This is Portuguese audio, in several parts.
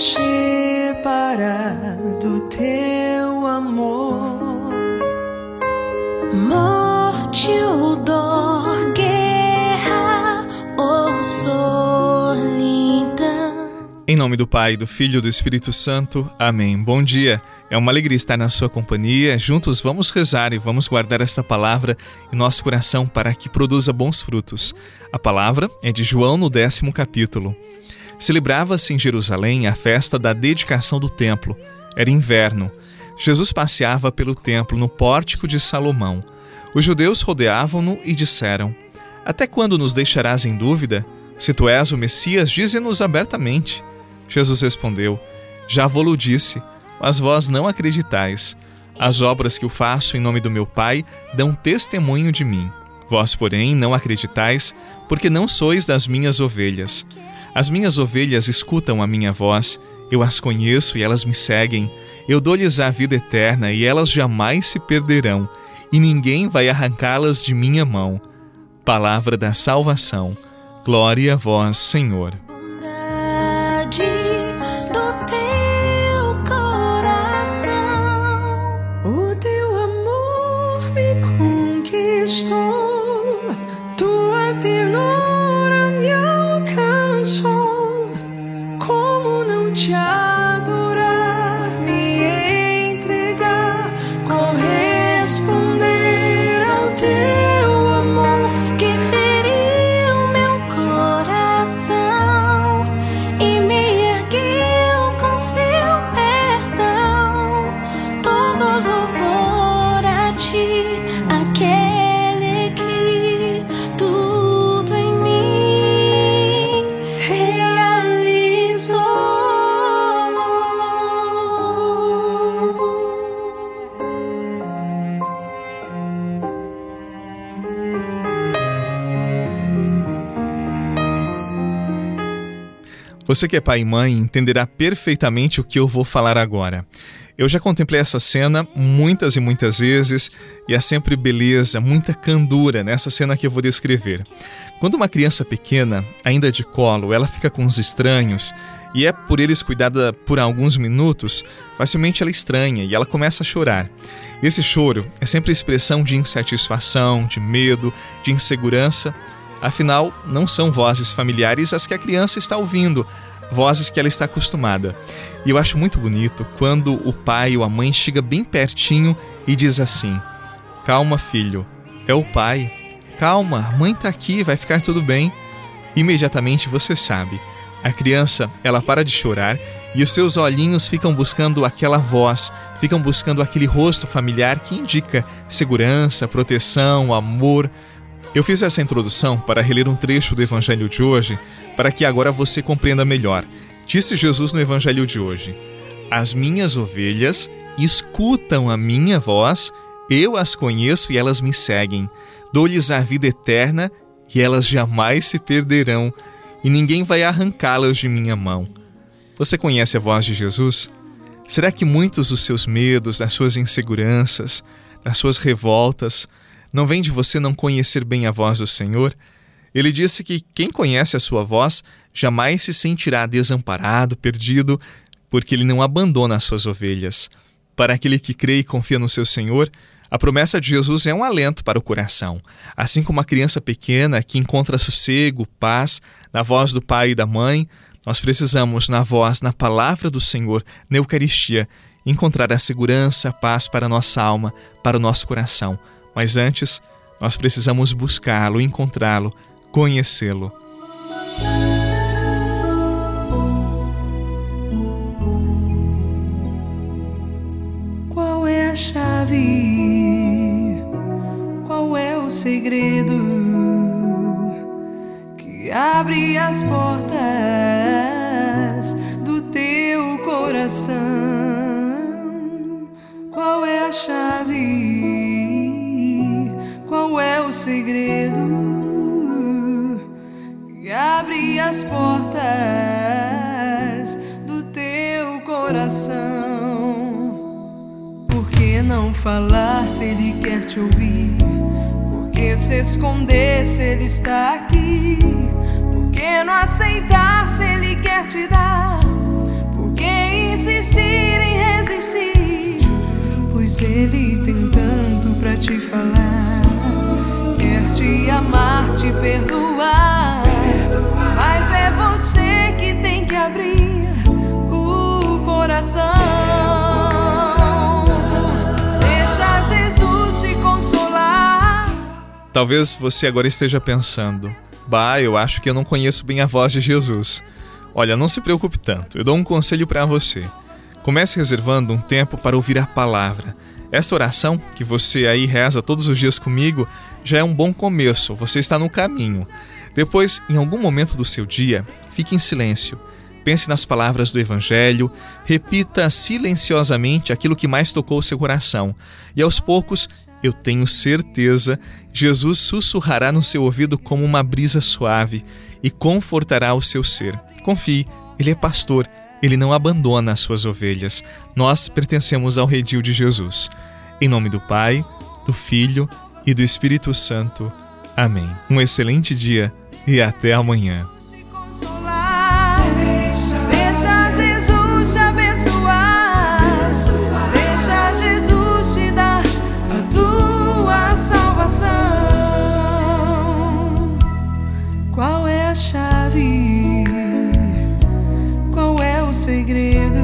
separar do teu amor. Morte ou dor, guerra ou solidão. Em nome do Pai, do Filho e do Espírito Santo. Amém. Bom dia. É uma alegria estar na sua companhia. Juntos vamos rezar e vamos guardar esta palavra em nosso coração para que produza bons frutos. A palavra é de João no décimo capítulo. Celebrava-se em Jerusalém a festa da dedicação do templo. Era inverno. Jesus passeava pelo templo no pórtico de Salomão. Os judeus rodeavam-no e disseram: Até quando nos deixarás em dúvida? Se tu és o Messias, dize-nos abertamente. Jesus respondeu: Já vou-lo disse mas vós não acreditais. As obras que eu faço em nome do meu Pai dão testemunho de mim. Vós, porém, não acreditais, porque não sois das minhas ovelhas. As minhas ovelhas escutam a minha voz, eu as conheço e elas me seguem. Eu dou-lhes a vida eterna e elas jamais se perderão, e ninguém vai arrancá-las de minha mão. Palavra da salvação. Glória a vós, Senhor. Você que é pai e mãe entenderá perfeitamente o que eu vou falar agora. Eu já contemplei essa cena muitas e muitas vezes e há sempre beleza, muita candura nessa cena que eu vou descrever. Quando uma criança pequena, ainda de colo, ela fica com os estranhos e é por eles cuidada por alguns minutos, facilmente ela estranha e ela começa a chorar. Esse choro é sempre expressão de insatisfação, de medo, de insegurança Afinal, não são vozes familiares as que a criança está ouvindo, vozes que ela está acostumada. E eu acho muito bonito quando o pai ou a mãe chega bem pertinho e diz assim: Calma, filho, é o pai. Calma, mãe está aqui, vai ficar tudo bem. Imediatamente você sabe. A criança, ela para de chorar e os seus olhinhos ficam buscando aquela voz, ficam buscando aquele rosto familiar que indica segurança, proteção, amor, eu fiz essa introdução para reler um trecho do Evangelho de hoje, para que agora você compreenda melhor. Disse Jesus no Evangelho de hoje: As minhas ovelhas escutam a minha voz, eu as conheço e elas me seguem. Dou-lhes a vida eterna e elas jamais se perderão, e ninguém vai arrancá-las de minha mão. Você conhece a voz de Jesus? Será que muitos dos seus medos, das suas inseguranças, das suas revoltas, não vem de você não conhecer bem a voz do Senhor? Ele disse que quem conhece a sua voz jamais se sentirá desamparado, perdido, porque ele não abandona as suas ovelhas. Para aquele que crê e confia no seu Senhor, a promessa de Jesus é um alento para o coração. Assim como a criança pequena que encontra sossego, paz na voz do pai e da mãe, nós precisamos, na voz, na palavra do Senhor, na Eucaristia, encontrar a segurança, a paz para a nossa alma, para o nosso coração. Mas antes, nós precisamos buscá-lo, encontrá-lo, conhecê-lo. Qual é a chave? Qual é o segredo que abre as portas do teu coração? Qual é a chave? Segredo que abre as portas do teu coração. Por que não falar se ele quer te ouvir? Por que se esconder se ele está aqui? Por que não aceitar se ele quer te dar? Por insistir em resistir, pois Ele tem tanto pra te falar. Te amar, te perdoar, mas é você que tem que abrir o coração. Deixa Jesus te consolar. Talvez você agora esteja pensando: Bah, eu acho que eu não conheço bem a voz de Jesus. Olha, não se preocupe tanto, eu dou um conselho para você. Comece reservando um tempo para ouvir a palavra. Essa oração que você aí reza todos os dias comigo já é um bom começo, você está no caminho. Depois, em algum momento do seu dia, fique em silêncio. Pense nas palavras do Evangelho, repita silenciosamente aquilo que mais tocou o seu coração, e aos poucos, eu tenho certeza, Jesus sussurrará no seu ouvido como uma brisa suave e confortará o seu ser. Confie, Ele é pastor, Ele não abandona as suas ovelhas. Nós pertencemos ao redil de Jesus. Em nome do Pai, do Filho e do Espírito Santo. Amém. Um excelente dia e até amanhã. Deixa Jesus te abençoar. Deixa Jesus te dar a tua salvação. Qual é a chave? Qual é o segredo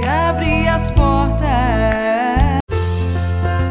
que abre as portas?